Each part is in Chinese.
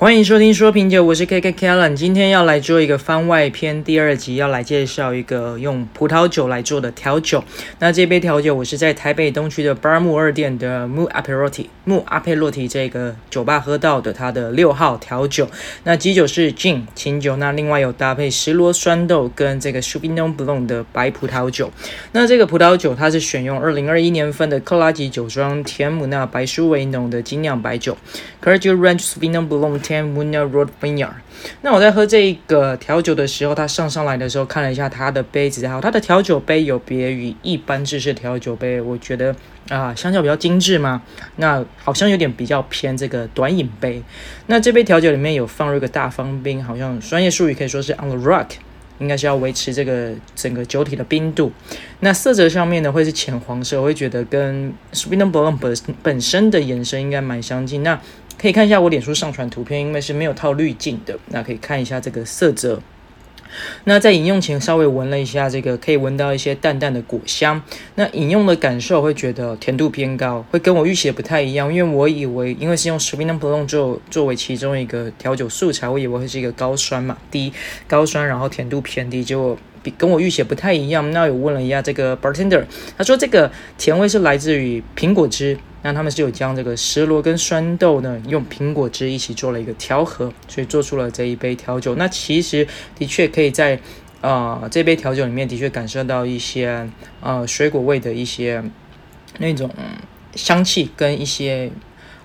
欢迎收听说品酒，我是 KK Kellen，今天要来做一个番外篇第二集，要来介绍一个用葡萄酒来做的调酒。那这杯调酒我是在台北东区的 Bar 木二店的 Mu Aperotti Mu Aperotti 这个酒吧喝到的，它的六号调酒。那基酒是 Gin 清酒，那另外有搭配石螺酸豆跟这个 Sauvignon Blanc 的白葡萄酒。那这个葡萄酒它是选用二零二一年份的克拉吉酒庄田姆纳白苏维农的精酿白酒 Clergy Ranch Sauvignon Blanc。Munya Road Vineyard。那我在喝这一个调酒的时候，它上上来的时候看了一下它的杯子，还有它的调酒杯有别于一般制式调酒杯，我觉得啊，相较比较精致嘛。那好像有点比较偏这个短饮杯。那这杯调酒里面有放入一个大方冰，好像专业术语可以说是 on the rock，应该是要维持这个整个酒体的冰度。那色泽上面呢，会是浅黄色，我会觉得跟 Sauvignon Blanc 本本身的颜色应该蛮相近。那可以看一下我脸书上传图片，因为是没有套滤镜的。那可以看一下这个色泽。那在饮用前稍微闻了一下，这个可以闻到一些淡淡的果香。那饮用的感受会觉得甜度偏高，会跟我预期的不太一样。因为我以为，因为是用 Sauvignon Blanc 做作为其中一个调酒素材，我以为会是一个高酸嘛，低高酸，然后甜度偏低，结果比跟我预期不太一样。那有问了一下这个 bartender，他说这个甜味是来自于苹果汁。那他们是有将这个石螺跟酸豆呢，用苹果汁一起做了一个调和，所以做出了这一杯调酒。那其实的确可以在、呃、这杯调酒里面的确感受到一些呃水果味的一些那种香气跟一些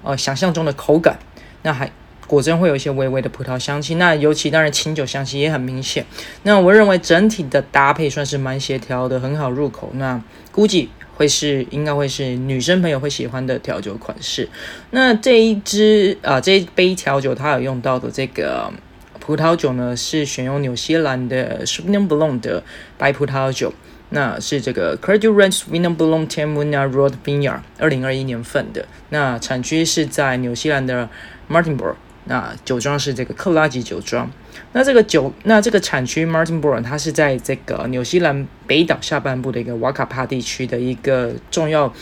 呃想象中的口感。那还果真会有一些微微的葡萄香气。那尤其当然清酒香气也很明显。那我认为整体的搭配算是蛮协调的，很好入口。那估计。会是应该会是女生朋友会喜欢的调酒款式。那这一支啊、呃，这一杯调酒它有用到的这个葡萄酒呢，是选用纽西兰的 Sauvignon Blanc 的白葡萄酒。那是这个 Clergy Ranch Sauvignon Blanc Tamuna Road Vineyard，二零二一年份的。那产区是在纽西兰的 Martinborough。那酒庄是这个克拉吉酒庄。那这个酒，那这个产区 Martinborough 它是在这个纽西兰北岛下半部的一个瓦卡帕地区的一个重要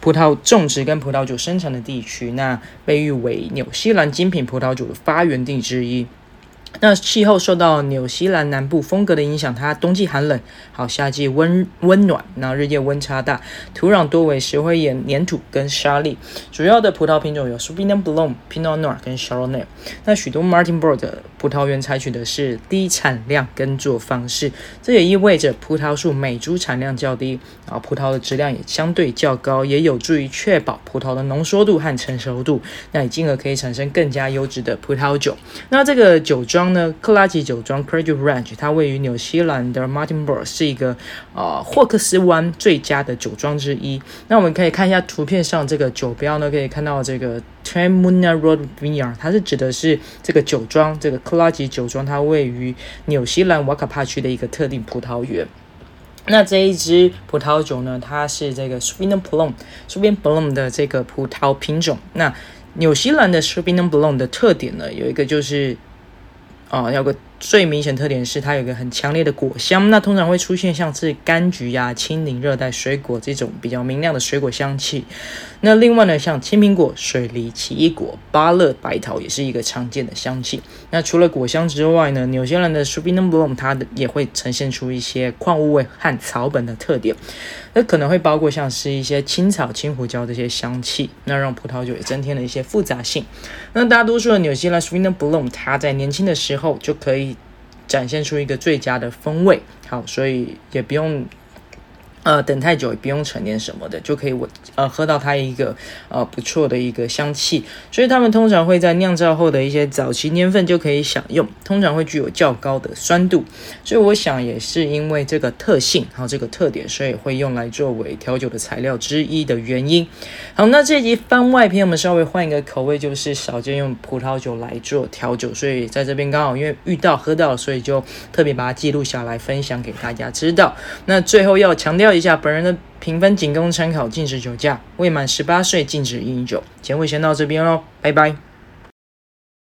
葡萄种植跟葡萄酒生产的地区。那被誉为纽西兰精品葡萄酒的发源地之一。那气候受到纽西兰南部风格的影响，它冬季寒冷，好夏季温温暖，那日夜温差大，土壤多为石灰岩粘土跟沙礫。主要的葡萄品种有 Sauvignon Blanc、Pinot Noir 跟 Chardonnay。那许多 Martinborough 的葡萄园采取的是低产量耕作方式，这也意味着葡萄树每株产量较低，然后葡萄的质量也相对较高，也有助于确保葡萄的浓缩度和成熟度，那也进而可以产生更加优质的葡萄酒。那这个酒庄。呢，克拉吉酒庄 Clergy Ranch，它位于纽西兰的 Martinborough，是一个、呃、霍克斯湾最佳的酒庄之一。那我们可以看一下图片上这个酒标呢，可以看到这个 Tamuna Road Vineyard，它是指的是这个酒庄，这个克拉吉酒庄，它位于纽西兰瓦卡帕区的一个特定葡萄园。那这一支葡萄酒呢，它是这个 Sauvignon Blanc，Sauvignon Blanc 的这个葡萄品种。那纽西兰的 Sauvignon Blanc 的特点呢，有一个就是。啊、哦，有个最明显特点是它有一个很强烈的果香，那通常会出现像是柑橘呀、青柠、热带水果这种比较明亮的水果香气。那另外呢，像青苹果、水梨、奇异果、芭乐、白桃也是一个常见的香气。那除了果香之外呢，纽西兰的 Sauvignon Blanc 它的也会呈现出一些矿物味和草本的特点。那可能会包括像是一些青草、青胡椒这些香气，那让葡萄酒也增添了一些复杂性。那大多数的纽西兰 Sauvignon Blanc，它在年轻的时候就可以展现出一个最佳的风味。好，所以也不用。呃，等太久也不用陈年什么的，就可以闻呃喝到它一个呃不错的一个香气。所以他们通常会在酿造后的一些早期年份就可以享用，通常会具有较高的酸度。所以我想也是因为这个特性还有这个特点，所以会用来作为调酒的材料之一的原因。好，那这集番外篇我们稍微换一个口味，就是少见用葡萄酒来做调酒，所以在这边刚好因为遇到喝到，所以就特别把它记录下来分享给大家知道。那最后要强调。一下本人的评分仅供参考，禁止酒驾，未满十八岁禁止饮酒。节目先到这边喽，拜拜。